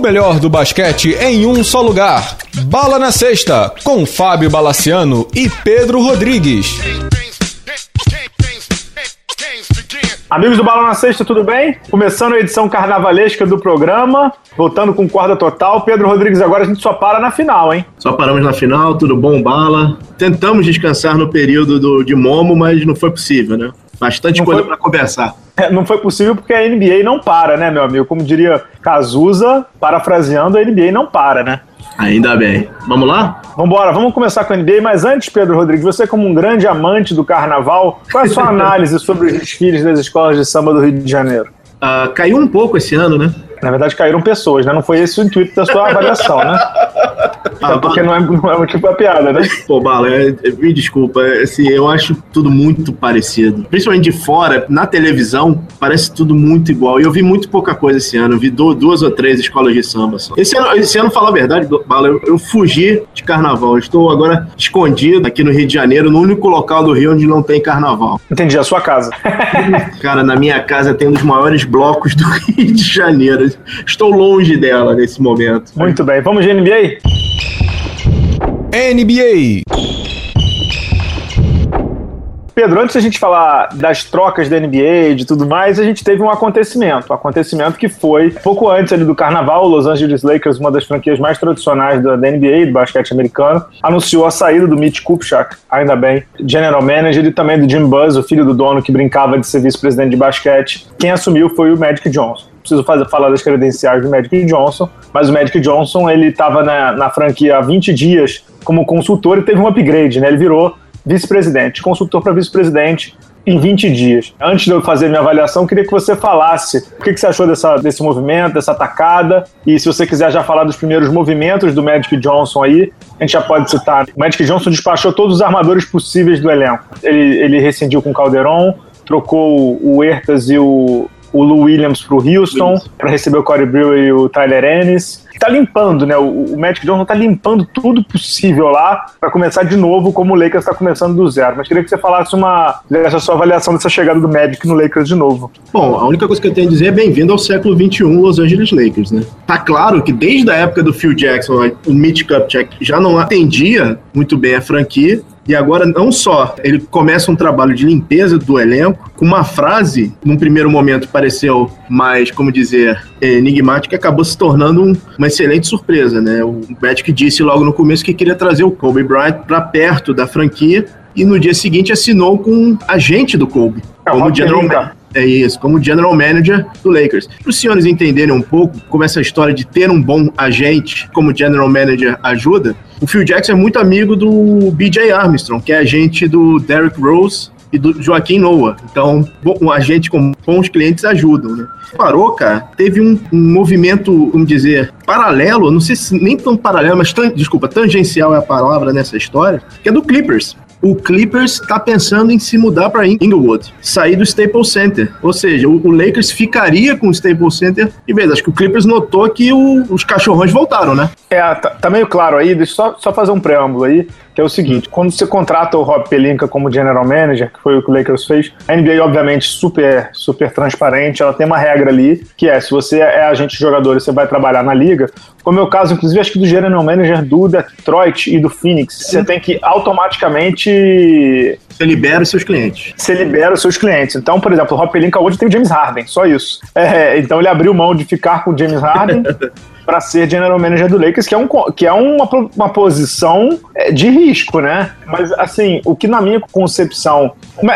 melhor do basquete em um só lugar. Bala na Sexta, com Fábio Balaciano e Pedro Rodrigues. Amigos do Bala na Sexta, tudo bem? Começando a edição carnavalesca do programa, voltando com corda total. Pedro Rodrigues, agora a gente só para na final, hein? Só paramos na final, tudo bom, Bala? Tentamos descansar no período do, de Momo, mas não foi possível, né? Bastante não coisa para conversar. É, não foi possível porque a NBA não para, né, meu amigo? Como diria Cazuza, parafraseando, a NBA não para, né? Ainda bem. Vamos lá? Vamos embora, vamos começar com a NBA, mas antes, Pedro Rodrigues, você como um grande amante do carnaval, qual é a sua análise sobre os desfiles das escolas de samba do Rio de Janeiro? Uh, caiu um pouco esse ano, né? Na verdade, caíram pessoas, né? Não foi esse o intuito da sua avaliação, né? Ah, porque não é, não é motivo pra piada, né? Pô, Bala, é, é, me desculpa, é, assim, eu acho tudo muito parecido. Principalmente de fora, na televisão, parece tudo muito igual. E eu vi muito pouca coisa esse ano, eu vi duas ou três escolas de samba só. Esse ano, esse ano falar a verdade, Bala, eu, eu fugi de carnaval. Eu estou agora escondido aqui no Rio de Janeiro, no único local do Rio onde não tem carnaval. Entendi, a sua casa. Cara, na minha casa tem um dos maiores blocos do Rio de Janeiro. Estou longe dela nesse momento. Muito bem. Vamos de NBA? NBA. Pedro, antes da gente falar das trocas da NBA, de tudo mais, a gente teve um acontecimento. Um acontecimento que foi pouco antes ali do carnaval, o Los Angeles Lakers, uma das franquias mais tradicionais da, NBA, do basquete americano, anunciou a saída do Mitch Kupchak, ainda bem, general manager, e também do Jim Buzz, o filho do dono que brincava de ser vice-presidente de basquete. Quem assumiu foi o Magic Johnson preciso fazer, falar das credenciais do Magic Johnson, mas o Magic Johnson ele estava na, na franquia há 20 dias como consultor e teve um upgrade, né? Ele virou vice-presidente, consultor para vice-presidente em 20 dias. Antes de eu fazer minha avaliação, queria que você falasse o que, que você achou dessa, desse movimento, dessa atacada, e se você quiser já falar dos primeiros movimentos do Magic Johnson aí, a gente já pode citar. O Magic Johnson despachou todos os armadores possíveis do elenco. Ele, ele rescindiu com o Calderon, trocou o Ertas e o, o Lou Williams pro Houston, para receber o Corey Brewer e o Tyler Ennis. Tá limpando, né? O, o Magic Johnson tá limpando tudo possível lá para começar de novo como o Lakers está começando do zero. Mas queria que você falasse uma dessa sua avaliação dessa chegada do Magic no Lakers de novo. Bom, a única coisa que eu tenho a dizer é bem-vindo ao século XXI Los Angeles Lakers, né? Tá claro que desde a época do Phil Jackson, o Mitch Kupchak já não atendia muito bem a franquia e agora, não só ele começa um trabalho de limpeza do elenco, com uma frase, num primeiro momento pareceu mais, como dizer, enigmática, acabou se tornando um, uma excelente surpresa, né? O Magic disse logo no começo que queria trazer o Kobe Bryant para perto da franquia e no dia seguinte assinou com um agente do Kobe. É, como general manager. É isso, como general manager do Lakers. Para os senhores entenderem um pouco como essa história de ter um bom agente como general manager ajuda, o Phil Jackson é muito amigo do BJ Armstrong, que é agente do Derrick Rose e do Joaquim Noah. Então, um agente com bons clientes ajudam, né? Parou, cara, teve um, um, movimento, vamos dizer, paralelo, não sei se nem tão paralelo, mas, tan, desculpa, tangencial é a palavra nessa história, que é do Clippers o Clippers está pensando em se mudar para Inglewood, sair do Staples Center. Ou seja, o, o, Lakers ficaria com o Staples Center e vez. Acho que o Clippers notou que o, os cachorrões voltaram, né? É, tá, tá, meio claro aí. Deixa só, só fazer um preâmbulo aí que é o seguinte: quando você contrata o Rob Pelinka como general manager, que foi o que o Lakers fez, a NBA, obviamente, super, super transparente, ela tem uma regra ali, que é: se você é agente de jogador e você vai trabalhar na liga, como é o caso, inclusive, acho que do general manager do Detroit e do Phoenix, você tem que automaticamente. Você libera os seus clientes. Você libera os seus clientes. Então, por exemplo, o Rob Pelinka hoje tem o James Harden, só isso. É, então ele abriu mão de ficar com o James Harden para ser general manager do Lakers, que é, um, que é uma, uma posição é, de risco, né? Mas, assim, o que na minha concepção.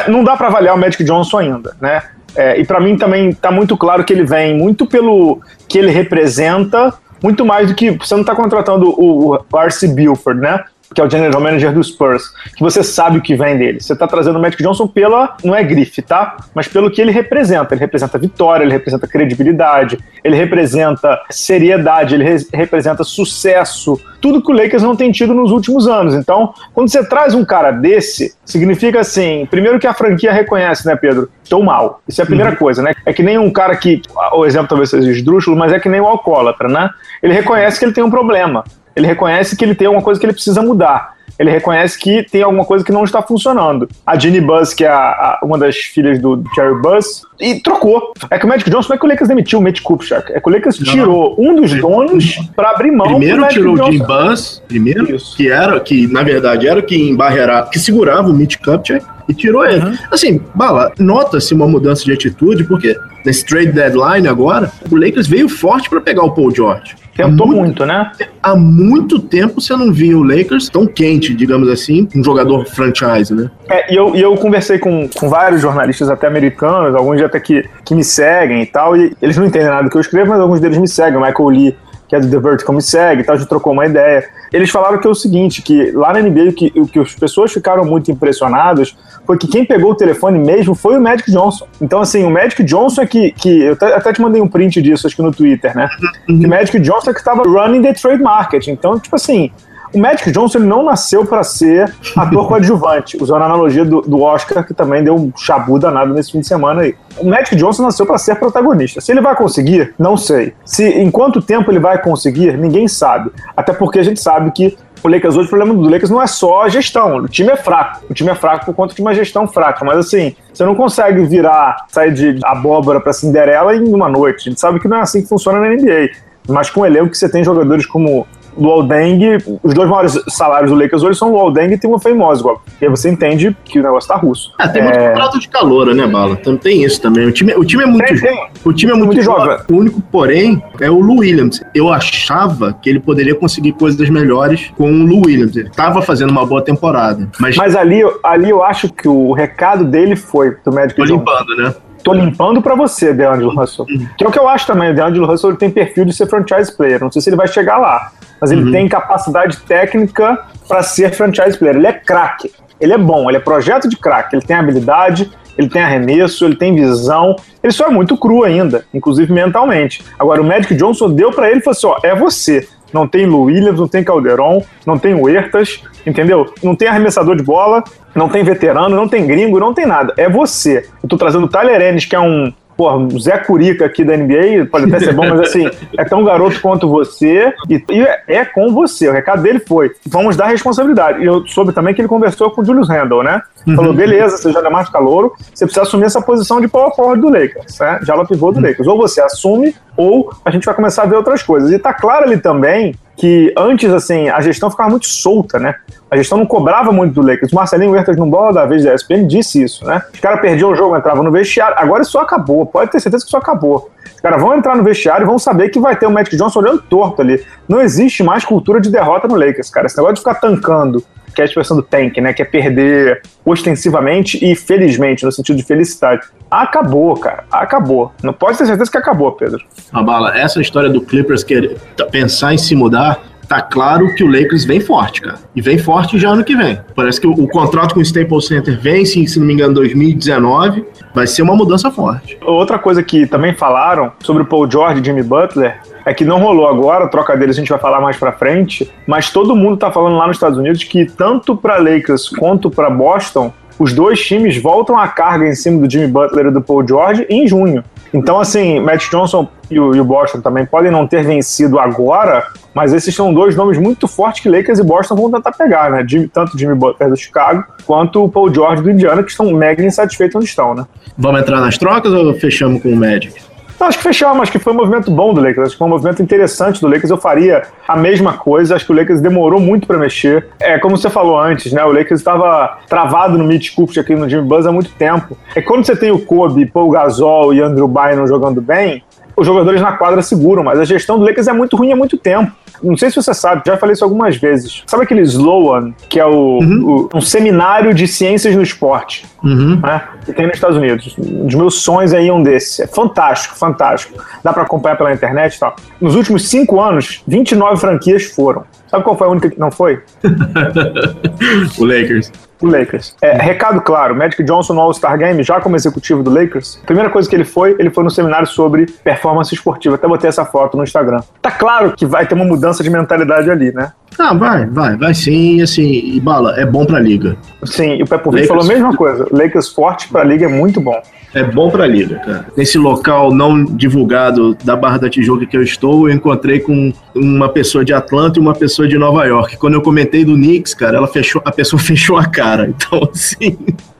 Não dá para avaliar o Magic Johnson ainda, né? É, e para mim também está muito claro que ele vem muito pelo que ele representa, muito mais do que você não está contratando o, o R.C. Buford, né? Que é o general manager do Spurs, que você sabe o que vem dele. Você está trazendo o Magic Johnson pela, não é grife, tá? Mas pelo que ele representa. Ele representa vitória, ele representa credibilidade, ele representa seriedade, ele re representa sucesso. Tudo que o Lakers não tem tido nos últimos anos. Então, quando você traz um cara desse, significa assim, primeiro que a franquia reconhece, né, Pedro? Estou mal. Isso é a primeira uhum. coisa, né? É que nem um cara que, o exemplo talvez seja esdrúxulo, mas é que nem o alcoólatra, né? Ele reconhece que ele tem um problema ele reconhece que ele tem alguma coisa que ele precisa mudar. ele reconhece que tem alguma coisa que não está funcionando. A Ginny Buzz, que é a, a, uma das filhas do Jerry Buzz, e trocou. É que o Magic Johnson não é que o Lakers demitiu o Mitch Kupchak, é que o Lakers não. tirou um dos donos para abrir mão Primeiro tirou o Jim Buzz, primeiro, Isso. que era, que na verdade era que embarreirava, que segurava o Mitch Kupchak, e tirou ele. Uhum. Assim, Bala, nota-se uma mudança de atitude, porque nesse trade deadline agora, o Lakers veio forte para pegar o Paul George. Tentou muito, muito, né? Há muito tempo você não via o Lakers tão quente, digamos assim, um jogador franchise, né? É, e eu, e eu conversei com, com vários jornalistas até americanos, alguns até que, que me seguem e tal, e eles não entendem nada do que eu escrevo, mas alguns deles me seguem. O Michael Lee, que é do The Vertical, me segue e tal, a gente trocou uma ideia. Eles falaram que é o seguinte, que lá na NBA o que, o que as pessoas ficaram muito impressionadas foi que quem pegou o telefone mesmo foi o Magic Johnson. Então, assim, o Magic Johnson é que. que eu até te mandei um print disso, acho que no Twitter, né? Uhum. Que o Magic Johnson é que estava running the trade market. Então, tipo assim, o Magic Johnson não nasceu para ser ator coadjuvante, usando a analogia do, do, Oscar, que também deu um chabu danado nesse fim de semana aí. O Magic Johnson nasceu para ser protagonista. Se ele vai conseguir, não sei. Se em quanto tempo ele vai conseguir, ninguém sabe. Até porque a gente sabe que o Lakers hoje, o problema do Lakers não é só a gestão. O time é fraco. O time é fraco por conta de uma gestão fraca. Mas assim, você não consegue virar, sair de abóbora para Cinderela em uma noite. A gente sabe que não é assim que funciona na NBA. Mas com o elenco que você tem jogadores como Luol Deng, os dois maiores salários do Lakers hoje são o Luol Deng e Timofey Mozgov. E aí você entende que o negócio tá russo. É, tem muito é... contrato de calor, né, Bala? Tem isso também. O time, o time é muito, tem, tem. O time é muito, muito jovem. O único, porém, é o Lou Williams. Eu achava que ele poderia conseguir coisas melhores com o Lou Williams. Ele tava fazendo uma boa temporada. Mas, mas ali, ali eu acho que o recado dele foi do médico. Tô limpando, né? tô limpando para você, DeAngelo Russell. Que é o que eu acho também. O DeAngelo Russell ele tem perfil de ser franchise player. Não sei se ele vai chegar lá mas ele uhum. tem capacidade técnica para ser franchise player. Ele é craque, ele é bom, ele é projeto de craque, ele tem habilidade, ele tem arremesso, ele tem visão, ele só é muito cru ainda, inclusive mentalmente. Agora, o Magic Johnson deu para ele e falou assim: ó, é você. Não tem Lou Williams, não tem Calderon, não tem Huertas, entendeu? Não tem arremessador de bola, não tem veterano, não tem gringo, não tem nada. É você. Eu tô trazendo o Tyler Ennis, que é um Pô, o Zé Curica aqui da NBA, pode até ser bom, mas assim, é tão garoto quanto você e, e é, é, com você. O recado dele foi: vamos dar responsabilidade. E eu soube também que ele conversou com o Julius Randle, né? Uhum. Falou: beleza, você já é mais calouro, você precisa assumir essa posição de power forward do Lakers, né? Já pivô do uhum. Lakers. Ou você assume, ou a gente vai começar a ver outras coisas. E tá claro ali também que antes, assim, a gestão ficava muito solta, né? A gestão não cobrava muito do Lakers. Marcelinho Huertas, no bola da vez da ESPN, disse isso, né? Os caras perdiam o jogo, entravam no vestiário. Agora isso acabou, pode ter certeza que isso acabou. Os caras vão entrar no vestiário e vão saber que vai ter o Magic Johnson olhando torto ali. Não existe mais cultura de derrota no Lakers, cara. Esse negócio de ficar tancando que é a expressão do tank, né? Que é perder ostensivamente e felizmente, no sentido de felicidade. Acabou, cara. Acabou. Não pode ter certeza que acabou, Pedro. A bala, essa história do Clippers querer pensar em se mudar, tá claro que o Lakers vem forte, cara. E vem forte já ano que vem. Parece que o, o contrato com o Staples Center vence, se não me engano, 2019. Vai ser uma mudança forte. Outra coisa que também falaram sobre o Paul George e Jimmy Butler é que não rolou agora, a troca deles a gente vai falar mais pra frente, mas todo mundo tá falando lá nos Estados Unidos que tanto para Lakers quanto para Boston, os dois times voltam a carga em cima do Jimmy Butler e do Paul George em junho. Então, assim, Matt Johnson e o, Boston também podem não ter vencido agora, mas esses são dois nomes muito fortes que Lakers e Boston vão tentar pegar, né? Tanto Jimmy Butler do Chicago quanto o Paul George do Indiana, que estão mega insatisfeitos onde estão, né? Vamos entrar nas trocas ou fechamos com o Magic? Não, acho que fechamos, acho que foi um movimento bom do Lakers, acho que foi um movimento interessante do Lakers. Eu faria a mesma coisa, acho que o Lakers demorou muito para mexer. É, como você falou antes, né? O Lakers estava travado no Mitch Kupch aqui no Jimmy Buzz há muito tempo. É quando você tem o Kobe, Paul Gasol e Andrew Bynum jogando bem, os jogadores na quadra seguram, mas a gestão do Lakers é muito ruim há muito tempo. Não sei se você sabe, já falei isso algumas vezes. Sabe aquele Sloan, que é o, uhum. o um seminário de ciências no esporte, uhum. né, que tem nos Estados Unidos. Um dos meus sonhos aí é um desses. É fantástico, fantástico. Dá para acompanhar pela internet e tal. Nos últimos cinco anos, 29 franquias foram. Sabe qual foi a única que não foi? o Lakers. O Lakers. É, recado claro, Magic Johnson no All-Star Game, já como executivo do Lakers, a primeira coisa que ele foi, ele foi no seminário sobre performance esportiva. Até botei essa foto no Instagram. Tá claro que vai ter uma mudança de mentalidade ali, né? Ah, vai, vai, vai sim, assim, e bala, é bom pra liga. Sim, e o Pepovic falou a mesma coisa. Lakers forte pra liga é muito bom. É bom pra liga, cara. Nesse local não divulgado da Barra da Tijuca que eu estou, eu encontrei com uma pessoa de Atlanta e uma pessoa de Nova York. Quando eu comentei do Knicks, cara, ela fechou, a pessoa fechou a cara. Então, assim.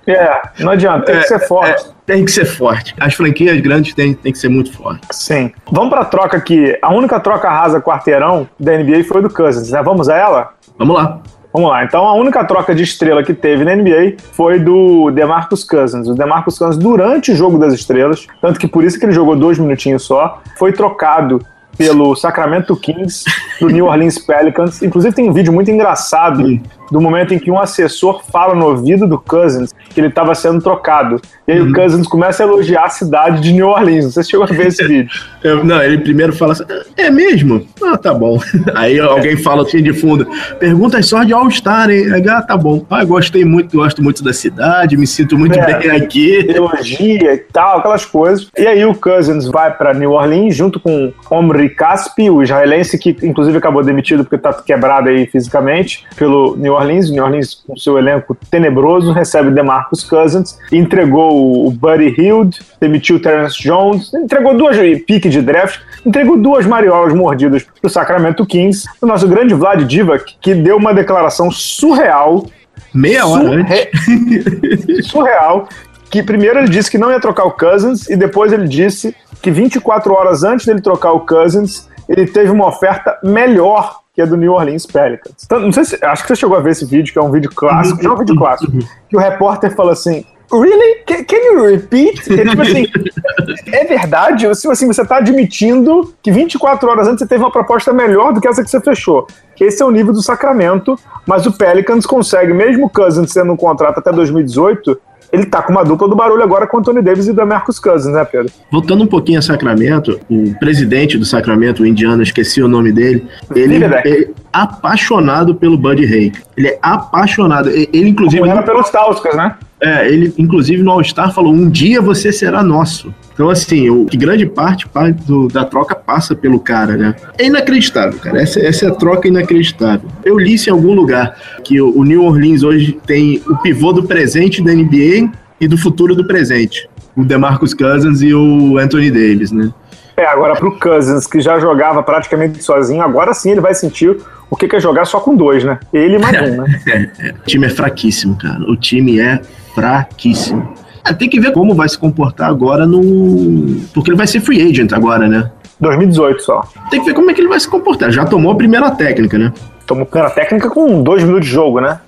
É, não adianta, tem é, que ser forte. É, tem que ser forte. As franquias grandes têm, têm que ser muito fortes. Sim. Vamos pra troca aqui. A única troca rasa quarteirão da NBA foi do Cousins, né? Vamos a ela? Vamos lá. Vamos lá. Então, a única troca de estrela que teve na NBA foi do DeMarcus Cousins. O DeMarcus Cousins, durante o jogo das estrelas, tanto que por isso que ele jogou dois minutinhos só, foi trocado pelo Sacramento Kings do New Orleans Pelicans. Inclusive, tem um vídeo muito engraçado do momento em que um assessor fala no ouvido do Cousins que ele estava sendo trocado. E aí uhum. o Cousins começa a elogiar a cidade de New Orleans. Você chegou a ver esse vídeo? Eu, não, ele primeiro fala assim: é mesmo? Ah, tá bom. Aí alguém fala assim de fundo: perguntas só de All-Star, hein? Ah, tá bom. Ah, gostei muito, gosto muito da cidade, me sinto muito é, bem aqui. Elogia e tal, aquelas coisas. E aí o Cousins vai para New Orleans junto com Omri Caspi, o israelense que inclusive acabou demitido porque tá quebrado aí fisicamente pelo New Orleans. New Orleans, com seu elenco tenebroso, recebe DeMarcus Cousins, entregou o Buddy Hield, demitiu o Terence Jones, entregou duas piques de draft, entregou duas mariolas mordidas pro Sacramento Kings. O nosso grande Vlad Divac, que deu uma declaração surreal. Meia hora surre... surreal. Que primeiro ele disse que não ia trocar o Cousins e depois ele disse que 24 horas antes dele trocar o Cousins, ele teve uma oferta melhor que é do New Orleans Pelicans. Então, não sei se, acho que você chegou a ver esse vídeo, que é um vídeo clássico, é um vídeo clássico, que o repórter fala assim, Really? Can, can you repeat? É, tipo assim, é verdade? Tipo assim, você está admitindo que 24 horas antes você teve uma proposta melhor do que essa que você fechou. Esse é o nível do Sacramento, mas o Pelicans consegue, mesmo o Cousins sendo um contrato até 2018, ele tá com uma dupla do barulho agora com o Anthony Davis e o Demarcus Cousins, né, Pedro? Voltando um pouquinho a Sacramento, o presidente do Sacramento, o indiano, esqueci o nome dele, ele, é apaixonado pelo Buddy Hay. Ele é apaixonado. Ele, inclusive. Como era pelos Tauskas, né? É, ele, inclusive, no All-Star falou: um dia você será nosso. Então, assim, o, que grande parte, parte do, da troca passa pelo cara, né? É inacreditável, cara. Essa, essa é a troca inacreditável. Eu li isso em algum lugar que o, o New Orleans hoje tem o pivô do presente da NBA e do futuro do presente. O DeMarcus Cousins e o Anthony Davis, né? É, agora pro Cousins, que já jogava praticamente sozinho, agora sim ele vai sentir o que é jogar só com dois, né? Ele mais um, né? O time é fraquíssimo, cara. O time é fraquíssimo. É, tem que ver como vai se comportar agora no. Porque ele vai ser free agent agora, né? 2018 só. Tem que ver como é que ele vai se comportar. Já tomou a primeira técnica, né? Tomou a primeira técnica com dois minutos de jogo, né?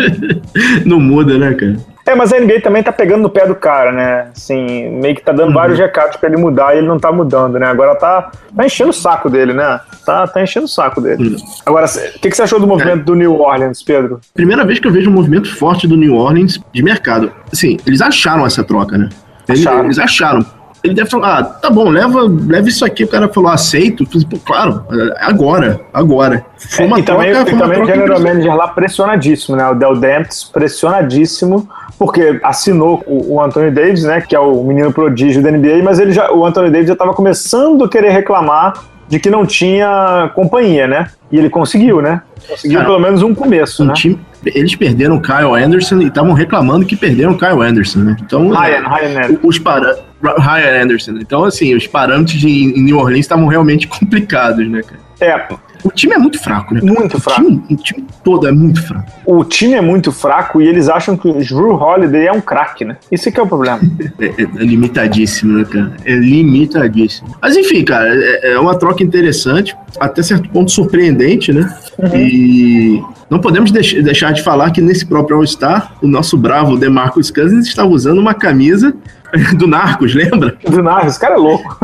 Não muda, né, cara? É, mas a NBA também tá pegando no pé do cara, né? Assim, meio que tá dando uhum. vários recados para ele mudar e ele não tá mudando, né? Agora tá, tá enchendo o saco dele, né? Tá, tá enchendo o saco dele. Uhum. Agora, o que, que você achou do movimento é. do New Orleans, Pedro? Primeira vez que eu vejo um movimento forte do New Orleans de mercado. Assim, eles acharam essa troca, né? Eles acharam. Eles acharam ele deve falar, ah, tá bom, leva, leva isso aqui. O cara falou, aceito. Pô, claro, agora, agora. Foi uma é, e troca, também, foi e também o general manager lá pressionadíssimo, né? O Del Demps pressionadíssimo porque assinou o, o Anthony Davis, né, que é o menino prodígio da NBA, mas ele já, o Anthony Davis já estava começando a querer reclamar de que não tinha companhia, né? E ele conseguiu, né? Conseguiu Cara, pelo menos um começo, um né? Time, eles perderam o Kyle Anderson e estavam reclamando que perderam o Kyle Anderson, né? Então, Ryan, Ryan os para Ryan Anderson. Então, assim, os parâmetros de, em New Orleans estavam realmente complicados, né, cara? É, o time é muito fraco, né? Muito o fraco. Time, o time todo é muito fraco. O time é muito fraco e eles acham que o Drew Holiday é um craque, né? Isso que é o problema. é, é, é, limitadíssimo, né, cara? É limitadíssimo. Mas enfim, cara, é, é uma troca interessante, até certo ponto surpreendente, né? Uhum. E não podemos deix deixar de falar que nesse próprio All-Star, o nosso bravo DeMarcus Cousins estava usando uma camisa do Narcos, lembra? Do Narcos, cara é louco.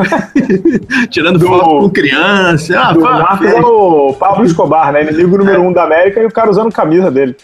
Tirando do, foto com criança. Ah, do pá, Narcos é o Pablo Escobar, né? Inimigo número um da América e o cara usando camisa dele.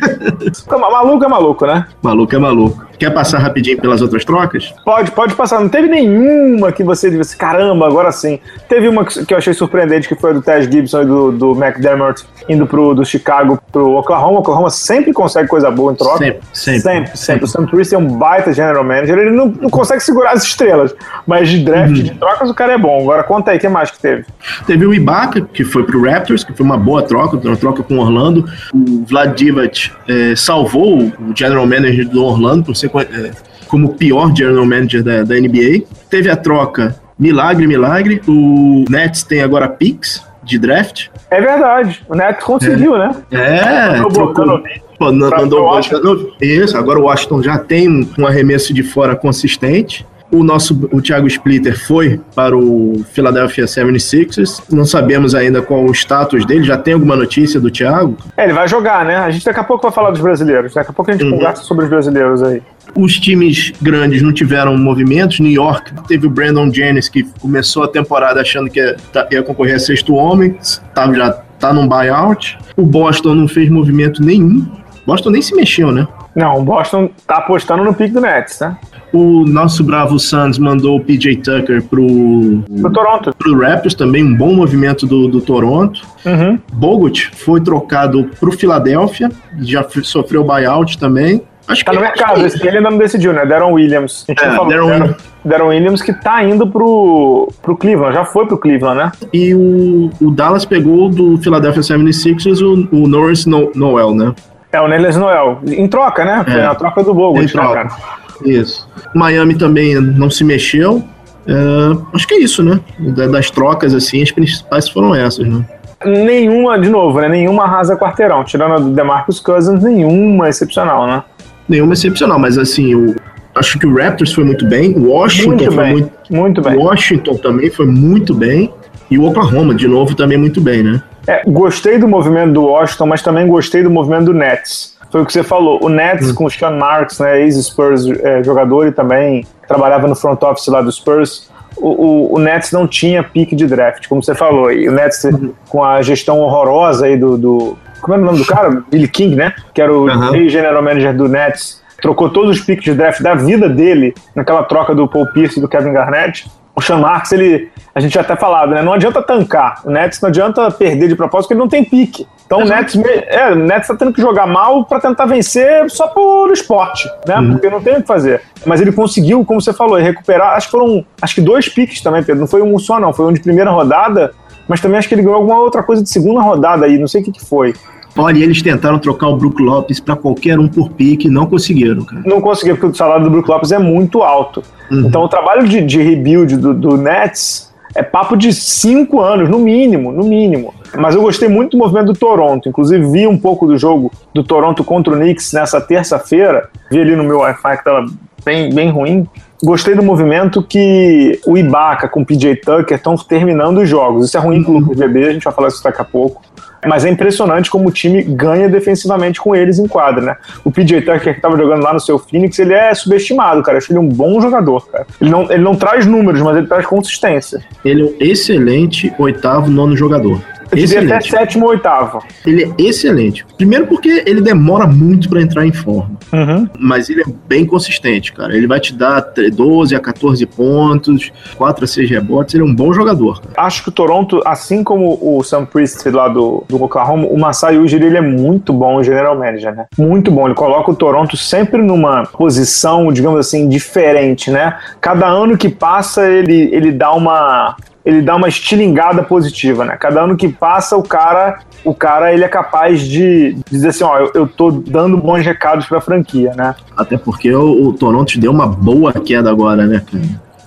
maluco é maluco, né? Maluco é maluco. Quer passar rapidinho pelas outras trocas? Pode, pode passar. Não teve nenhuma que você disse, caramba, agora sim. Teve uma que eu achei surpreendente, que foi do Tess Gibson e do, do McDermott indo pro do Chicago Thiago pro Oklahoma. O Oklahoma sempre consegue coisa boa em troca. Sempre, sempre. Sempre, sempre. O Sam Priest é um baita general manager. Ele não, não consegue segurar as estrelas, mas de draft, de trocas, o cara é bom. Agora conta aí, o que mais que teve? Teve o Ibaka, que foi pro Raptors, que foi uma boa troca, uma troca com o Orlando. O Vlad Divac eh, salvou o general manager do Orlando por ser eh, como o pior general manager da, da NBA. Teve a troca milagre, milagre. O Nets tem agora picks de draft. É verdade. O Nets conseguiu, né? É, trocou. Pô, mandou. Bogdanovic. Isso, agora o Washington já tem um, um arremesso de fora consistente. O nosso, o Thiago Splitter foi para o Philadelphia 76ers. Não sabemos ainda qual o status dele. Já tem alguma notícia do Thiago? É, ele vai jogar, né? A gente daqui a pouco vai falar dos brasileiros. Daqui a pouco a gente Uhum. conversa sobre os brasileiros aí. Os times grandes não tiveram movimentos. New York teve o Brandon Jennings, que começou a temporada achando que ia, tá- ia concorrer a sexto homem, tá, já tá num buyout. O Boston não fez movimento nenhum. Boston nem se mexeu, né? Não, o Boston tá apostando no pique do Nets, né? O nosso bravo Suns mandou o PJ Tucker pro, Pro Toronto. pro Raptors, também um bom movimento do, do Toronto. Uhum. Bogut foi trocado pro Philadelphia, já sofreu buyout também. Acho Tá que no mercado, esse ele ainda não decidiu, né? Deron Williams. A gente É, não falou. Deron Deron, Williams. Deron Williams que tá indo pro, pro Cleveland, já foi pro Cleveland, né? E o, o Dallas pegou do Philadelphia 76ers o, o Norris no, Noel, né? É o Neles Noel. Em troca, né? Foi É. na troca do Bogut, Em né, cara? Isso. Miami também não se mexeu. É, acho que é isso, né? Da- Das trocas, assim, as principais foram essas, né? Nenhuma, de novo, né? Nenhuma arrasa quarteirão. Tirando a do DeMarcus Cousins, nenhuma excepcional, né? Nenhuma excepcional, mas assim, eu acho que o Raptors foi muito bem, o Washington Muito foi bem. muito. Muito bem. O Washington também foi muito bem. E o Oklahoma, de novo, também muito bem, né? É, gostei do movimento do Washington, mas também gostei do movimento do Nets. Foi o que você falou. O Nets com o Sean Marks, né, ex-Spurs é, jogador e também trabalhava no front office lá do Spurs. O, o, o Nets não tinha pique de draft, como você falou. E o Nets com a gestão horrorosa aí do, do- Como é o nome do cara? Billy King, né? Que era o Aham. ex-general manager do Nets. Trocou todos os piques de draft da vida dele naquela troca do Paul Pierce e do Kevin Garnett. O Sean Marks, ele, a gente já até falado, né? Não adianta tancar. O Nets não adianta perder de propósito, porque ele não tem pique. Então o Nets, é, o Nets tá tendo que jogar mal para tentar vencer só por esporte, né? Porque não tem o que fazer. Mas ele conseguiu, como você falou, recuperar. Acho que foram, acho que dois piques também, Pedro. Não foi um só, não. Foi um de primeira rodada, mas também acho que ele ganhou alguma outra coisa de segunda rodada aí. Não sei o que, que foi. Olha, eles tentaram trocar o Brook Lopes pra qualquer um por pique não conseguiram, cara. Não conseguiu, porque o salário do Brook Lopes é muito alto. Então o trabalho de, de rebuild do, do Nets é papo de cinco anos, no mínimo, no mínimo. Mas eu gostei muito do movimento do Toronto. Inclusive, vi um pouco do jogo do Toronto contra o Knicks nessa terça-feira. Vi ali no meu Wi-Fi que estava bem, bem ruim. Gostei do movimento que o Ibaka com o PJ Tucker estão terminando os jogos. Isso é ruim pro Lucas Bebê, a gente vai falar isso daqui a pouco. Mas é impressionante como o time ganha defensivamente com eles em quadra, né? O PJ Tucker que tava jogando lá no seu Phoenix, ele é subestimado, cara. Eu acho ele um bom jogador, cara. Ele não, ele não traz números, mas ele traz consistência. Ele é um excelente oitavo, nono jogador. Eu diria até Excelente. sétimo ou oitavo. Ele é excelente. Primeiro porque ele demora muito pra entrar em forma. Uhum. Mas ele é bem consistente, cara. Ele vai te dar 12 a 14 pontos, 4 a 6 rebotes. Ele é um bom jogador, cara. Acho que o Toronto, assim como o Sam Priest lá do, do Oklahoma, o Masai Ujiri, ele é muito bom general manager, né? Muito bom. Ele coloca o Toronto sempre numa posição, digamos assim, diferente, né? Cada ano que passa, ele, ele dá uma ele dá uma estilingada positiva, né? Cada ano que passa, o cara, o cara ele é capaz de dizer assim, ó, eu, eu tô dando bons recados pra franquia, né? Até porque o, o Toronto deu uma boa queda agora, né, cara?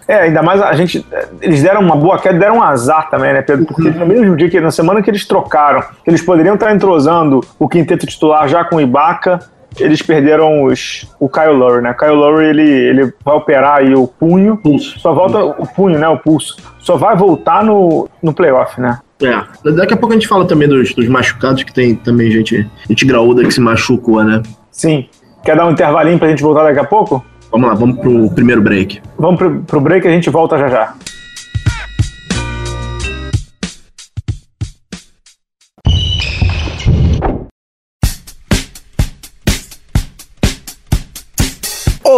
É, ainda mais a gente. Eles deram uma boa queda, deram um azar também, né, Pedro? Porque no mesmo dia que na semana que eles trocaram, eles poderiam estar entrosando o quinteto titular já com o Ibaka, eles perderam os, o Kyle Lowry, né? Kyle Lowry ele, ele vai operar aí o punho, Pulso. só volta o punho, né? O pulso, só vai voltar no, no playoff, né? É. Daqui a pouco a gente fala também dos, dos machucados, que tem também gente, gente graúda que se machucou, né? Sim. Quer dar um intervalinho pra gente voltar daqui a pouco? Vamos lá, vamos pro primeiro break. Vamos pro, pro break e a gente volta já já.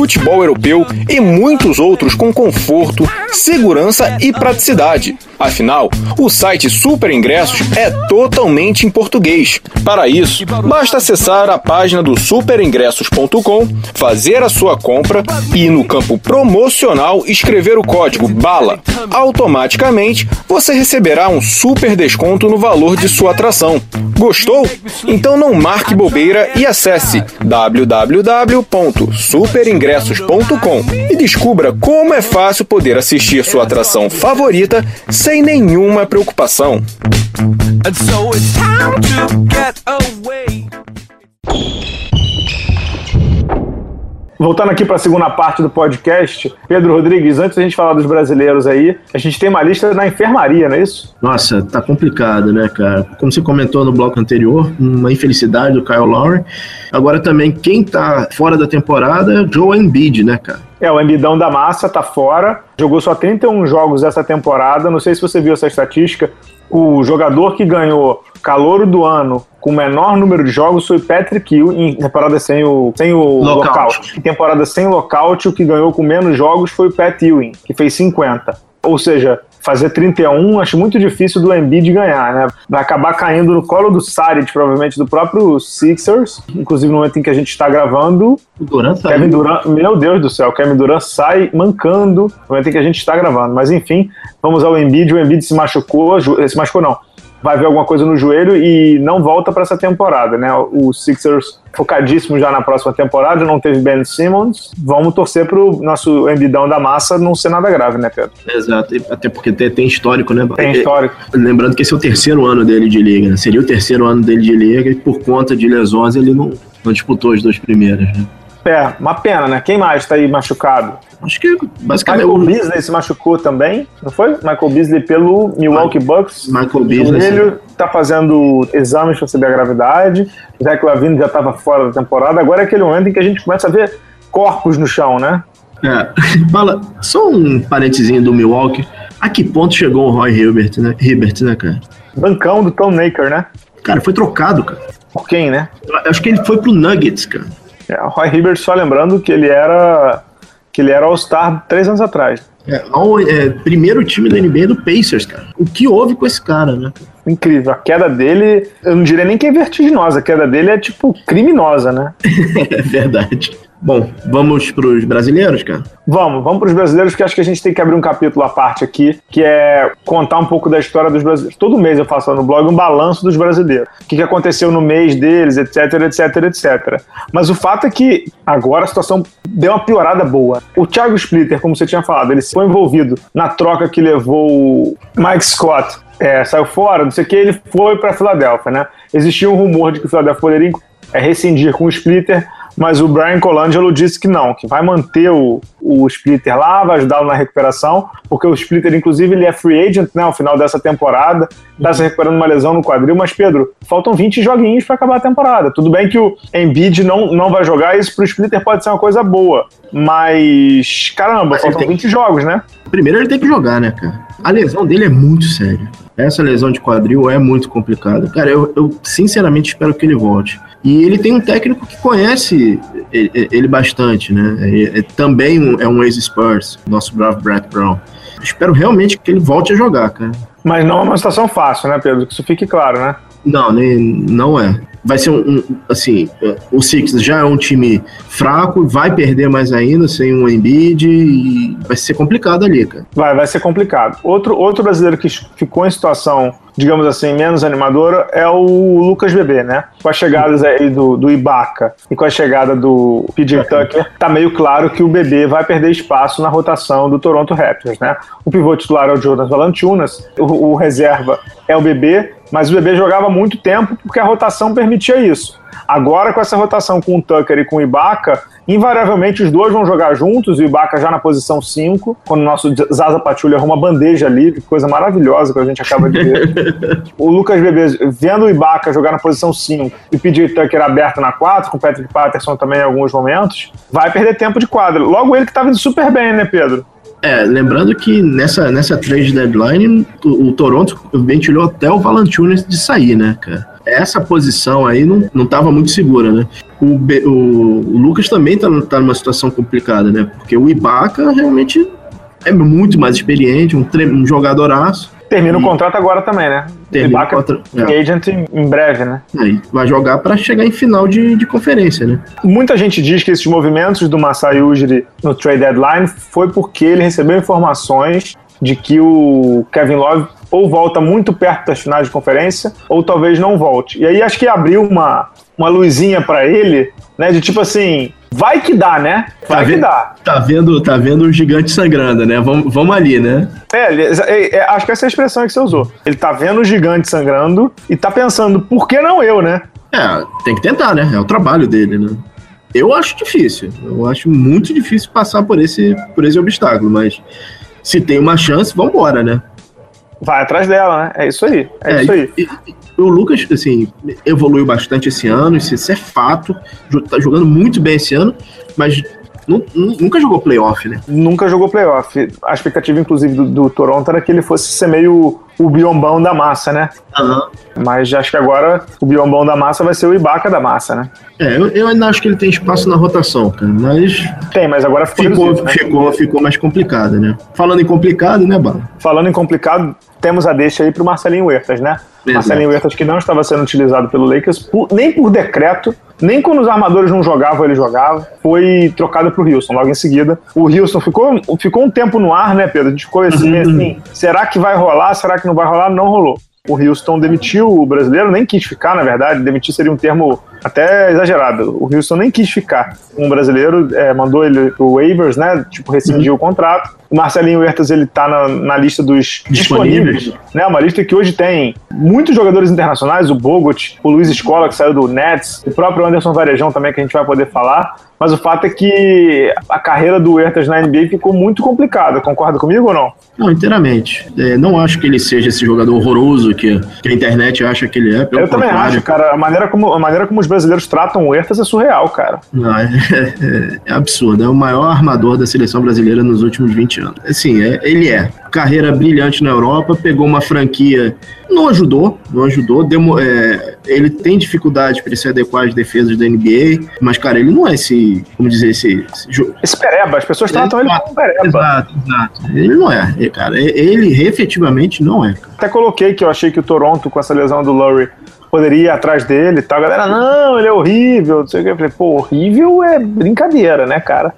futebol europeu e muitos outros com conforto, segurança e praticidade. Afinal, o site Super Ingressos é totalmente em português. Para isso, basta acessar a página do superingressos.com, fazer a sua compra e no campo promocional escrever o código BALA. Automaticamente, você receberá um super desconto no valor de sua atração. Gostou? Então não marque bobeira e acesse www.superingressos.com e descubra como é fácil poder assistir sua atração favorita sem nenhuma preocupação. Voltando aqui para a segunda parte do podcast, Pedro Rodrigues, antes da gente falar dos brasileiros aí, a gente tem uma lista na enfermaria, não é isso? Nossa, tá complicado, né, cara? Como você comentou no bloco anterior, uma infelicidade do Kyle Lowry. Agora também, quem tá fora da temporada o Joe Embiid, né, cara? É, o Embidão da Massa tá fora, jogou só 31 jogos essa temporada. Não sei se você viu essa estatística. O jogador que ganhou calor do ano com o menor número de jogos foi Patrick Hill em temporada sem o, sem o lockout. lockout. Em temporada sem lockout, o que ganhou com menos jogos foi o Pat Ewing, que fez 50. Ou seja, fazer 31, acho muito difícil do Embiid ganhar, né? Vai acabar caindo no colo do Saric, provavelmente do próprio Sixers, inclusive no momento em que a gente está gravando. O Durant Kevin Durant, meu Deus do céu, Kevin Durant sai mancando no momento em que a gente está gravando. Mas enfim, vamos ao Embiid, o Embiid se machucou, se machucou não, vai ver alguma coisa no joelho e não volta para essa temporada, né? O Sixers focadíssimo já na próxima temporada, não teve Ben Simmons. Vamos torcer pro nosso embidão da massa não ser nada grave, né, Pedro? Exato, até porque tem, tem histórico, né? Tem histórico. Lembrando que esse é o terceiro ano dele de liga, né? Seria o terceiro ano dele de liga e por conta de lesões ele não, não disputou as duas primeiras, né? É, uma pena, né? Quem mais tá aí machucado? Acho que basicamente. Michael Beasley se machucou também, não foi? Michael Beasley pelo Milwaukee Bucks. Michael Beasley. Ele tá fazendo exames para saber a gravidade. Zach Lavine já estava fora da temporada. Agora é aquele momento em que a gente começa a ver corpos no chão, né? É. Fala, só um parentezinho do Milwaukee. A que ponto chegou o Roy Hilbert, né? Hilbert, né, cara? Bancão do Tom Naker, né? Cara, foi trocado, cara. Por quem, né? Eu acho que ele foi pro Nuggets, cara. É, o Roy Hibbert, só lembrando que ele era que ele era All-Star três anos atrás. É, ao, é, primeiro time da NBA do Pacers, cara. O que houve com esse cara, né? Incrível. A queda dele, eu não diria nem que é vertiginosa, a queda dele é tipo criminosa, né? é verdade. Bom, vamos para os brasileiros, cara? Vamos, vamos para os brasileiros, que acho que a gente tem que abrir um capítulo à parte aqui, que é contar um pouco da história dos brasileiros. Todo mês eu faço no blog um balanço dos brasileiros. O que, que aconteceu no mês deles, etc, etc, etc. Mas o fato é que agora a situação deu uma piorada boa. O Thiago Splitter, como você tinha falado, ele foi envolvido na troca que levou o Mike Scott é, saiu fora, não sei o que, ele foi para Filadélfia, né? Existia um rumor de que o Filadélfia poderia é, rescindir com o Splitter, mas o Brian Colangelo disse que não, que vai manter o, o Splitter lá, vai ajudá-lo na recuperação, porque o Splitter, inclusive, ele é free agent né, ao final dessa temporada, está se recuperando uma lesão no quadril, mas Pedro, faltam 20 joguinhos para acabar a temporada. Tudo bem que o Embiid não, não vai jogar, isso para o Splitter pode ser uma coisa boa, mas caramba, mas faltam tem... 20 jogos, né? Primeiro ele tem que jogar, né, cara? A lesão dele é muito séria. Essa lesão de quadril é muito complicada. Cara, eu, eu sinceramente espero que ele volte. E ele tem um técnico que conhece ele, ele bastante, né? É, também é um ex-Spurs, nosso bravo Brett Brown. Espero realmente que ele volte a jogar, cara. Mas não é uma situação fácil, né, Pedro? Que isso fique claro, né? Não, nem, não é. Vai ser um, um, assim, o Sixers já é um time fraco, vai perder mais ainda sem um Embiid e vai ser complicado ali, cara. Vai, vai ser complicado. Outro, outro brasileiro que ficou em situação digamos assim, menos animadora é o Lucas Bebê, né? Com as chegadas aí do, do Ibaka e com a chegada do PJ Tucker, tá meio claro que o Bebê vai perder espaço na rotação do Toronto Raptors, né? O pivô titular é o Jonas Valanciunas, o, o reserva é o Bebê, mas o Bebê jogava muito tempo porque a rotação permitia isso. Agora, com essa rotação com o Tucker e com o Ibaka, invariavelmente os dois vão jogar juntos, o Ibaka já na posição 5, quando o nosso Zaza Pachulia arruma bandeja livre, coisa maravilhosa que a gente acaba de ver. o Lucas Bebê vendo o Ibaka jogar na posição 5 e o PJ Tucker aberto na 4, com o Patrick Patterson também em alguns momentos, vai perder tempo de quadra. Logo ele que tá vindo super bem, né, Pedro? É, lembrando que nessa, nessa trade deadline, o, o Toronto ventilou até o Valanciunas de sair, né, cara? Essa posição aí não, não tava muito segura, né? O, o, o Lucas também tá, tá numa situação complicada, né? Porque o Ibaka realmente é muito mais experiente, um, um jogadoraço. Termina e... o contrato agora também, né? Termina Ibaka, o contra... é. agent em breve, né? Aí vai jogar para chegar em final de, de conferência, né? Muita gente diz que esses movimentos do Masai Ujiri no trade deadline foi porque ele recebeu informações de que o Kevin Love ou volta muito perto das finais de conferência, ou talvez não volte. E aí acho que abriu uma, uma luzinha para ele, né? De tipo assim, vai que dá, né? Vai tá que vendo, dá. Tá vendo, tá vendo o gigante sangrando, né? Vamos, vamos ali, né? É, é, é, acho que essa é a expressão que você usou. Ele tá vendo o gigante sangrando e tá pensando, por que não eu, né? É, tem que tentar, né? É o trabalho dele, né? Eu acho difícil. Eu acho muito difícil passar por esse, por esse obstáculo, mas se tem uma chance, vamos embora, né? Vai atrás dela, né? É isso aí. É, é isso aí. E, e, o Lucas, assim, evoluiu bastante esse ano, isso, isso é fato. Tá jogando muito bem esse ano, mas nunca jogou playoff, né? Nunca jogou playoff. A expectativa, inclusive, do, do Toronto era que ele fosse ser meio o biombão da massa, né? Uhum. Mas acho que agora o biombão da massa vai ser o Ibaka da massa, né? É, eu, eu ainda acho que ele tem espaço na rotação, cara, mas... Tem, mas agora ficou, ficou, né? ficou, ficou mais complicado, né? Falando em complicado, né, Bala? Falando em complicado, temos a deixa aí pro Marcelinho Huertas, né? Exato. Marcelinho Huertas que não estava sendo utilizado pelo Lakers por, nem por decreto, nem quando os armadores não jogavam, ele jogava. Foi trocado pro Houston logo em seguida. O Houston ficou, ficou um tempo no ar, né, Pedro? A gente ficou assim, uhum. assim, será que vai rolar? Será que não vai rolar? Não rolou. O Houston demitiu o brasileiro, nem quis ficar, na verdade. Demitir seria um termo até exagerado. O Houston nem quis ficar. Um brasileiro é, mandou ele pro waivers, né? Tipo, rescindiu uhum. o contrato. O Marcelinho Huertas, ele tá na, na lista dos disponíveis. disponíveis. né? Uma lista que hoje tem muitos jogadores internacionais, o Bogut, o Luiz Escola, que saiu do Nets, o próprio Anderson Varejão também, que a gente vai poder falar. Mas o fato é que a carreira do Huertas na NBA ficou muito complicada. Concorda comigo ou não? Não, inteiramente. É, não acho que ele seja esse jogador horroroso que, que a internet acha que ele é. Eu também acho, cara. A maneira, como, a maneira como os brasileiros tratam o Huertas é surreal, cara. Não, é, é, é absurdo. É o maior armador da seleção brasileira nos últimos 20 anos. Assim, é, ele é. Carreira brilhante na Europa, pegou uma franquia não ajudou, não ajudou. Demo, é, ele tem dificuldade para se adequar às defesas da NBA, mas, cara, ele não é esse, como dizer, esse. Esse, esse pereba, as pessoas tratam é, ele como pereba. Exato, exato. Ele não é, cara. Ele efetivamente não é. Até coloquei que eu achei que o Toronto, com essa lesão do Lowry, poderia ir atrás dele e tal. A galera, não, ele é horrível, não sei o que. Eu falei, pô, horrível é brincadeira, né, cara?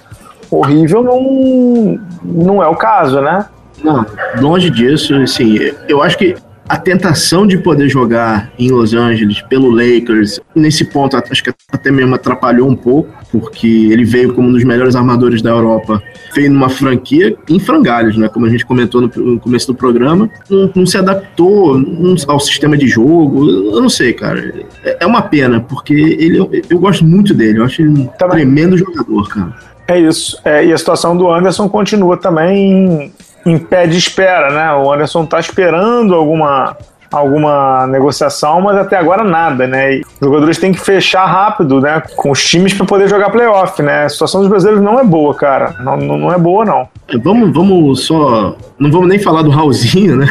Horrível não, não é o caso, né? Não, longe disso, assim, eu acho que a tentação de poder jogar em Los Angeles pelo Lakers, nesse ponto acho que até mesmo atrapalhou um pouco, porque ele veio como um dos melhores armadores da Europa, veio numa franquia em frangalhos, né? Como a gente comentou no, começo do programa, não, não se adaptou ao sistema de jogo, eu não sei, cara. É, é uma pena, porque ele, eu, eu gosto muito dele, eu acho ele um tá tremendo jogador, cara. É isso. É, e a situação do Anderson continua também em pé de espera, né? O Anderson tá esperando alguma alguma negociação, mas até agora nada, né? E os jogadores têm que fechar rápido, né? Com os times para poder jogar playoff, né? A situação dos brasileiros não é boa, cara. Não, não é boa, não. É, vamos, vamos só. Não vamos nem falar do Raulzinho, né?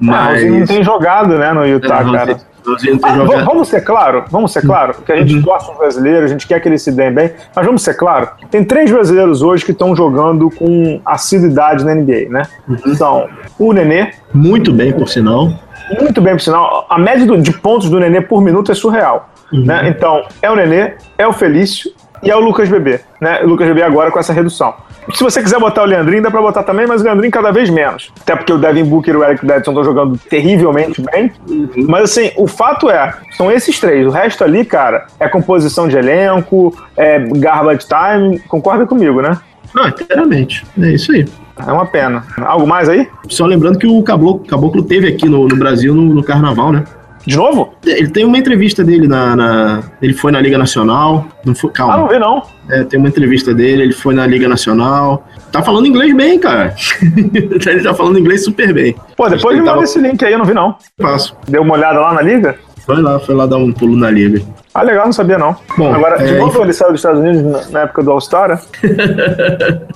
Mas. É, Raulzinho não tem jogado, né, no Utah, é, cara. Ah, vamos ser claro, vamos ser claro, que a gente uhum. gosta do brasileiro, a gente quer que eles se deem bem, mas vamos ser claro, tem três brasileiros hoje que estão jogando com assiduidade na NBA, né? Uhum. São o Nenê. Muito bem, por sinal. Muito bem, por sinal. A média de pontos do Nenê por minuto é surreal. Uhum. Né? Então, é o Nenê, é o Felício e é o Lucas Bebê. Né? O Lucas Bebê agora com essa redução. Se você quiser botar o Leandrinho, dá pra botar também, mas o Leandrinho cada vez menos. Até porque o Devin Booker e o Eric Bledson estão jogando terrivelmente bem. Uhum. Mas assim, o fato é, são esses três. O resto ali, cara, é composição de elenco, é garbage time. Concorda comigo, né? Ah, inteiramente. É isso aí. É uma pena. Algo mais aí? Só lembrando que o Caboclo, Caboclo teve aqui no, no Brasil no, no, Carnaval, né? De novo? Ele tem uma entrevista dele na. na- ele foi na Liga Nacional. Não foi, Ah, não calma. vi não. É, tem uma entrevista dele, ele foi na Liga Nacional. Tá falando inglês bem, cara. ele tá falando inglês super bem. Pô, depois Ele me tava- manda esse link aí, eu não vi não. Passo. Deu uma olhada lá na liga? Foi lá, foi lá dar um pulo na Liga. Ah, legal, não sabia não. Bom, Agora, de é, novo ele saiu dos Estados Unidos na, época do All-Star? né?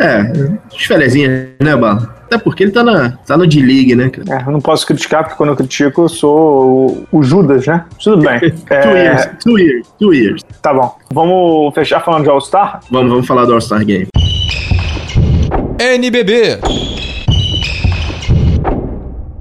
É, as né, Bala? Até porque ele tá, na, tá no D-League, né, cara? É, eu não posso criticar, porque quando eu critico eu sou o, o Judas, né? Tudo bem. Two É, years, two years, two years. tá bom. Vamos fechar falando de All-Star? Vamos, vamos falar do All-Star Game. NBB.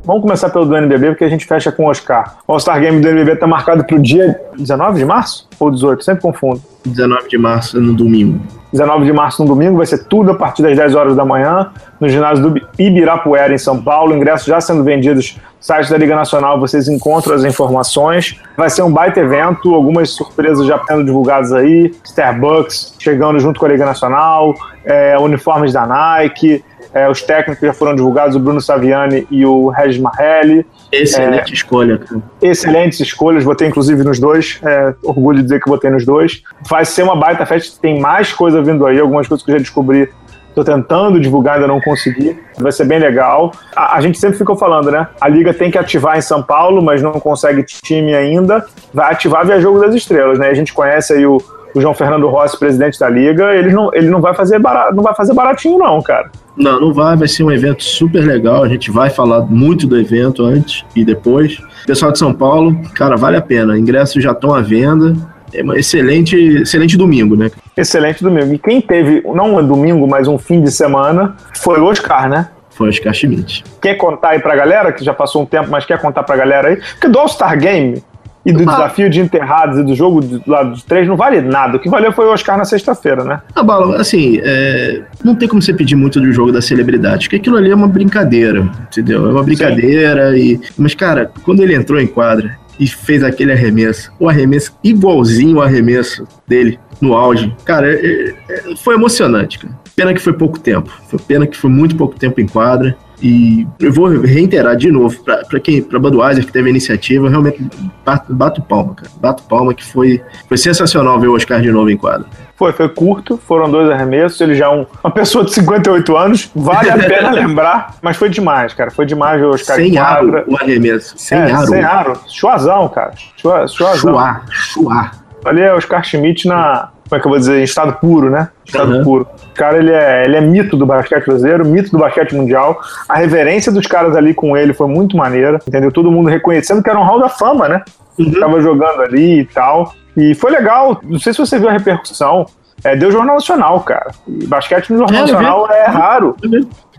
Vamos começar pelo do NBB, porque a gente fecha com o Oscar. O All-Star Game do NBB tá marcado pro dia 19 de março? Ou 18? Sempre confundo. 19 de março, no domingo. 19 de março no domingo, vai ser tudo a partir das 10 horas da manhã, no ginásio do Ibirapuera, em São Paulo. Ingressos já sendo vendidos no site da Liga Nacional, vocês encontram as informações. Vai ser um baita evento, algumas surpresas já sendo divulgadas aí. Starbucks chegando junto com a Liga Nacional, é, uniformes da Nike, é, os técnicos já foram divulgados, o Bruno Saviani e o Regis Marrelli. Excelente escolha, cara. Excelentes escolhas, botei inclusive nos dois. É, orgulho de dizer que botei nos dois. Vai ser uma baita festa, tem mais coisa vindo aí, algumas coisas que eu já descobri. Tô tentando divulgar, ainda não consegui. Vai ser bem legal. A, a gente sempre ficou falando, né? A Liga tem que ativar em São Paulo, mas não consegue time ainda. Vai ativar via Jogo das Estrelas, né? A gente conhece aí o, o João Fernando Rossi, presidente da Liga. Ele não, ele não vai fazer barato, não vai fazer baratinho, não, cara. Não, não vai, vai ser um evento super legal. A gente vai falar muito do evento antes e depois. Pessoal de São Paulo, cara, vale a pena. Ingressos já estão à venda. É um excelente, excelente domingo, né? Excelente domingo. E quem teve, não um domingo, mas um fim de semana, foi o Oscar, né? Foi Oscar Schmidt. Quer contar aí pra galera, que já passou um tempo, mas quer contar pra galera aí? Porque do All-Star Game e do Ah. desafio de enterrados e do jogo de, lá dos três não vale nada. O que valeu foi o Oscar na sexta-feira, né? A bala, assim, é, não tem como você pedir muito do jogo da celebridade, porque aquilo ali é uma brincadeira, entendeu? É uma brincadeira e. Mas, cara, quando ele entrou em quadra e fez aquele arremesso, o arremesso igualzinho o arremesso dele no auge, cara, é- é- foi emocionante, cara. Pena que foi pouco tempo. Foi pena que foi muito pouco tempo em quadra. E eu vou reiterar de novo, pra quem, pra Budweiser que teve a iniciativa, realmente bato, bato palma, cara. Bato palma que foi, foi sensacional ver o Oscar de novo em quadra. Foi, foi curto, foram dois arremessos. Ele já é um, uma pessoa de 58 anos, vale a pena lembrar, mas foi demais, cara. Foi demais ver o Oscar em Sem aro quadra. o arremesso. Sem É, aro. Sem aro. Chuazão, cara. Chua, chuazão. Chuar, chuar. Ali é o Oscar Schmidt na. Como é que eu vou dizer? Em estado puro, né? Estado Uhum. puro. O cara, ele é, ele é mito do basquete brasileiro, mito do basquete mundial. A reverência dos caras ali com ele foi muito maneira, entendeu? Todo mundo reconhecendo que era um hall da fama, né? Uhum. Tava jogando ali e tal. E foi legal. Não sei se você viu a repercussão. É, deu Jornal Nacional, cara. E basquete no Jornal É. Nacional é raro.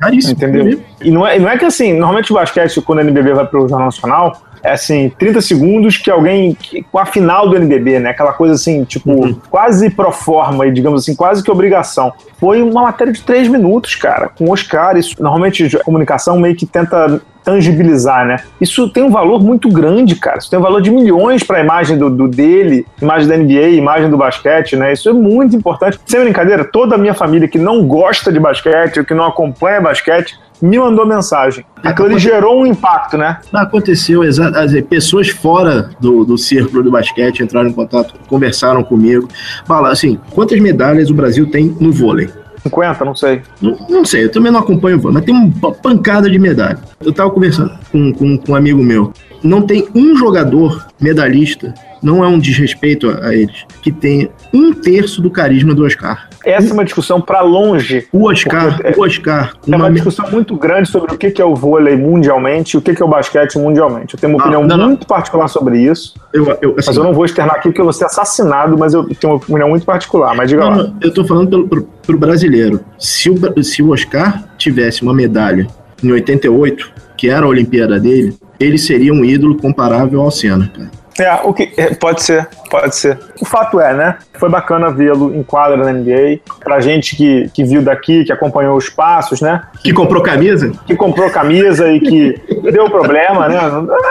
Raríssimo. Entendeu? E não é, não é que assim, normalmente o basquete, quando o NBB vai pro Jornal Nacional, é assim, 30 segundos que alguém. que- com a final do NBB, né? Aquela coisa assim, tipo, Uhum. quase pro forma, e digamos assim, quase que obrigação. Foi uma matéria de 3 minutos, cara, com Oscar. Isso, normalmente a comunicação meio que tenta tangibilizar, né? Isso tem um valor muito grande, cara. Isso tem um valor de milhões para a imagem do, do dele, imagem da NBA, imagem do basquete, né? Isso é muito importante. Sem brincadeira, toda a minha família que não gosta de basquete, ou que não acompanha basquete, me mandou mensagem. Aquilo ali gerou um impacto, né? Aconteceu exatamente. Pessoas fora do, do círculo do basquete entraram em contato, conversaram comigo. Fala assim: quantas medalhas o Brasil tem no vôlei? 50, não sei. Não, não sei, eu também não acompanho o vôlei, mas tem uma pancada de medalha. Eu tava conversando com, com, com um amigo meu. Não tem um jogador medalhista, não é um desrespeito a, a eles, que tenha um terço do carisma do Oscar. Essa é uma discussão para longe. O Oscar, Porque o Oscar, É uma uma, discussão muito grande sobre o que é o vôlei mundialmente e o que é o basquete mundialmente. Eu tenho uma Não, opinião não, não. muito particular sobre isso, eu, eu, assim, mas eu não vou externar aqui porque eu vou ser assassinado, mas eu tenho uma opinião muito particular. Mas diga Não, lá. não, eu tô falando pelo, pro, pro brasileiro. Se o, se o Oscar tivesse uma medalha em 88, que era a Olimpíada dele, ele seria um ídolo comparável ao Senna, cara. É, o que, é, pode ser, pode ser. O fato é, né? Foi bacana vê-lo em quadra na NBA. Pra gente que, que viu daqui, que acompanhou os passos, né? Que comprou camisa? Que comprou camisa e que deu problema, né?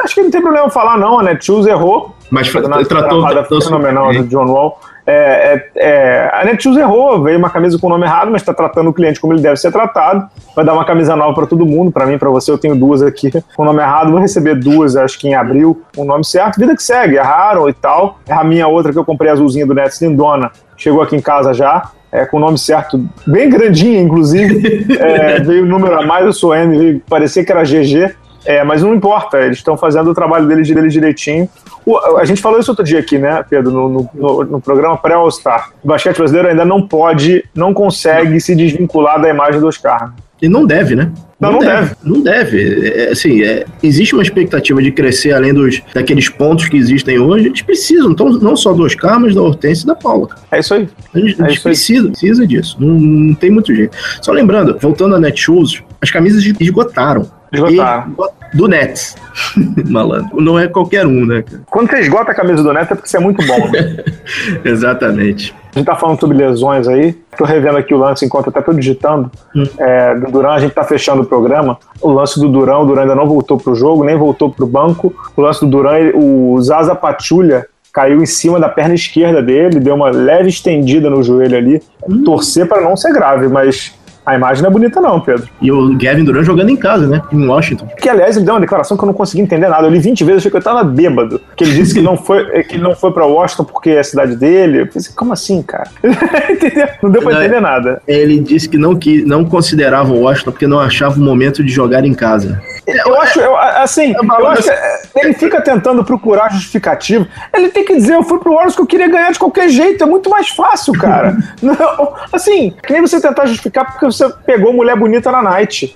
Acho que não tem problema falar, não. A Netshoes errou. Mas tratou, tratou fenomenal do John Wall. É, é, é, a Netshoes errou, veio uma camisa com o nome errado, mas está tratando o cliente como ele deve ser tratado. Vai dar uma camisa nova para todo mundo, para mim, para você. Eu tenho duas aqui com o nome errado, vou receber duas, acho que em abril, com o nome certo. Vida que segue, erraram e tal. É a minha outra que eu comprei azulzinha do Nets, lindona. Chegou aqui em casa já. É, com o nome certo, bem grandinha, inclusive. É, veio o número a mais, eu sou M, veio, parecia que era GG. É, mas não importa, eles estão fazendo o trabalho deles, deles direitinho. O, a gente falou isso outro dia aqui, né, Pedro, no, no, no programa pré-All-Star. O basquete brasileiro ainda não pode, não consegue se desvincular da imagem do Oscar. E não deve, né? Não, não, deve, deve, Não deve. É, assim, é, existe uma expectativa de crescer além dos, daqueles pontos que existem hoje. Eles precisam, então, não só do Oscar, mas da Hortência e da Paula. É isso aí. A gente, é precisa disso. Não, não, tem muito jeito. Só lembrando, voltando a Netshoes, as camisas esgotaram. Esgotaram. Do Nets. Malandro. Não é qualquer um, né, cara? Quando você esgota a camisa do Nets é porque você é muito bom, né? Exatamente. A gente tá falando sobre lesões aí. Tô revendo aqui o lance enquanto até tô digitando. Hum. É, do Duran, a gente tá fechando o programa. O lance do Duran, o Duran ainda não voltou pro jogo, nem voltou pro banco. O lance do Duran, o Zaza Patulha caiu em cima da perna esquerda dele, deu uma leve estendida no joelho ali. Hum. Torcer para não ser grave, mas a imagem não é bonita, não, Pedro. E o Gavin Durant jogando em casa, né? Em Washington. Que, aliás, ele deu uma declaração que eu não consegui entender nada. Eu li 20 vezes, achei que eu tava bêbado. Que ele disse que não foi, que ele não foi pra Washington porque é a cidade dele. Eu pensei, como assim, cara? Entendeu? Não deu pra não, entender nada. Ele disse que não, que não considerava o Washington porque não achava o momento de jogar em casa. Eu acho, eu, assim, eu acho ele fica tentando procurar justificativo. Ele tem que dizer, eu fui pro Warriors que eu queria ganhar de qualquer jeito. É muito mais fácil, cara. não, assim, que nem você tentar justificar porque você pegou mulher bonita na night.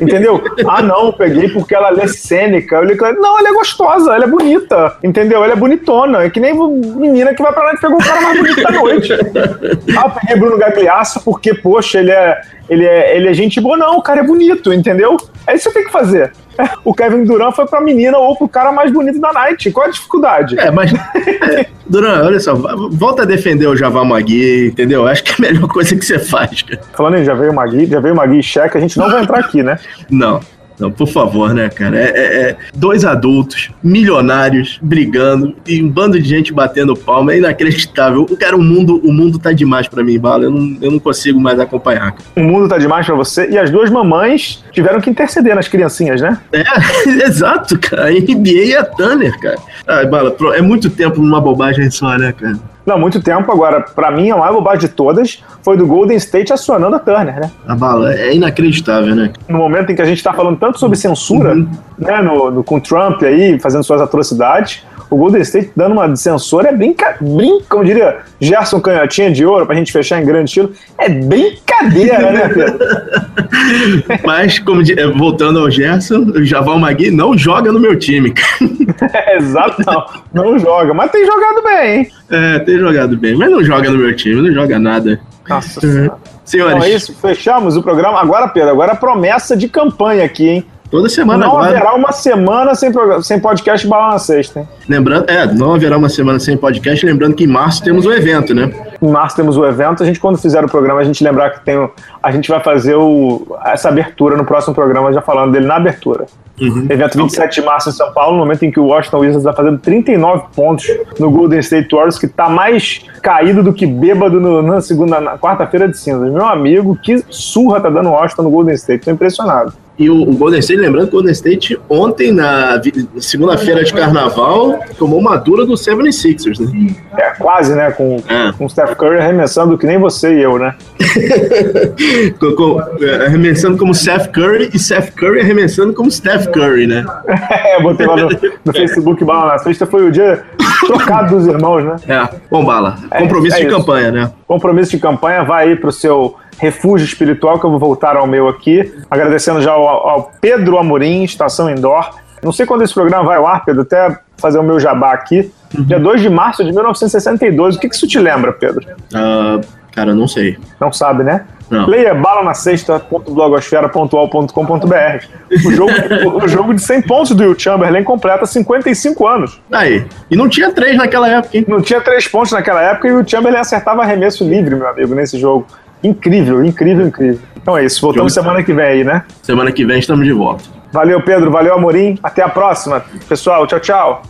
Entendeu? ah, não, peguei porque ela é cênica. Eu li, não, ela é gostosa, ela é bonita. Entendeu? Ela é bonitona. É que nem menina que vai pra night e pegou o cara mais bonito da noite. ah, eu peguei Bruno Gagliasso porque, poxa, ele é, ele é, ele é gente boa. Não, o cara é bonito, entendeu? É isso que você tem que fazer. O Kevin Durant foi pra menina ou pro cara mais bonito da night. Qual a dificuldade? É, mas. É, Durant, olha só, volta a defender o Javal Magui, entendeu? Acho que é a melhor coisa que você faz, cara. Falando em já veio o Magui, já veio o Magui e cheque, a gente não vai entrar aqui, né? Não. Não, por favor, né, cara? É, é, é, dois adultos, milionários, brigando, e um bando de gente batendo palma. É inacreditável. Cara, o mundo, o mundo tá demais para mim, Bala. Eu não, eu não consigo mais acompanhar. O mundo tá demais para você. E as duas mamães tiveram que interceder nas criancinhas, né? É, exato, cara. A NBA e a Tanner, cara. Ai, Bala, é muito tempo numa bobagem só, né, cara? Não, muito tempo. Agora, para mim, a maior bobagem de todas foi do Golden State acionando a Turner, né? A bala é inacreditável, né? No momento em que a gente tá falando tanto sobre censura, uhum. né, no, no, com Trump aí, fazendo suas atrocidades, o Golden State dando uma de censura é brinca, brinca, como diria Gerson Canhotinha de Ouro, pra gente fechar em grande estilo, é brincadeira, né, Pedro? Mas, como voltando ao Gerson, o Javal Magui não joga no meu time. é, exato, não, não joga, mas tem jogado bem, hein? É, tem jogado bem, mas não joga no meu time, não joga nada. Nossa uhum. Senhores. Então é isso, fechamos o programa. Agora, Pedro, agora a promessa de campanha aqui, hein? Toda semana não agora. Não haverá uma semana sem, sem podcast Bala na Sexta, hein? Lembrando, é, não haverá uma semana sem podcast, lembrando que em março temos o evento, né? Em março temos o evento. A gente, quando fizer o programa, a gente lembrar que tem. A gente vai fazer o, essa abertura no próximo programa, já falando dele na abertura. Uhum. Evento 27 de março em São Paulo, no momento em que o Washington Wizards está fazendo 39 pontos no Golden State Warriors, que está mais caído do que bêbado no, na segunda, na quarta-feira de cinzas. Meu amigo, que surra tá dando o Washington no Golden State. Tô impressionado. E o, o, Golden State, lembrando que o Golden State ontem, na segunda-feira de carnaval, tomou uma dura do 76ers, né? É, quase, né? Com, é. com o Steph Curry arremessando que nem você e eu, né? com, com, é, arremessando como Steph Curry e Steph Curry arremessando como Steph Curry, né? é, botei lá no, no Facebook, Bala na sexta, foi o dia trocado dos irmãos, né? É, bom, Bala, compromisso é, é de campanha, né? Compromisso de campanha, vai aí pro seu refúgio espiritual, que eu vou voltar ao meu aqui. Agradecendo já ao, ao Pedro Amorim, Estação Indoor. Não sei quando esse programa vai ao ar, Pedro, até fazer o meu jabá aqui. Uhum. Dia 2 de março de 1962. O que, que isso te lembra, Pedro? Uh, cara, não sei. Não sabe, né? Não. Leia bala na sexta.blogosfera.al.com.br. O jogo, o jogo de 100 pontos do Will Chamberlain completa 55 anos. Aí. E não tinha três naquela época, hein? Não tinha três pontos naquela época e o Chamberlain acertava arremesso livre, meu amigo, nesse jogo. Incrível, incrível, incrível. Então é isso. Voltamos Jogo. semana que vem aí, né? Semana que vem estamos de volta. Valeu, Pedro. Valeu, Amorim. Até a próxima. Pessoal, tchau, tchau.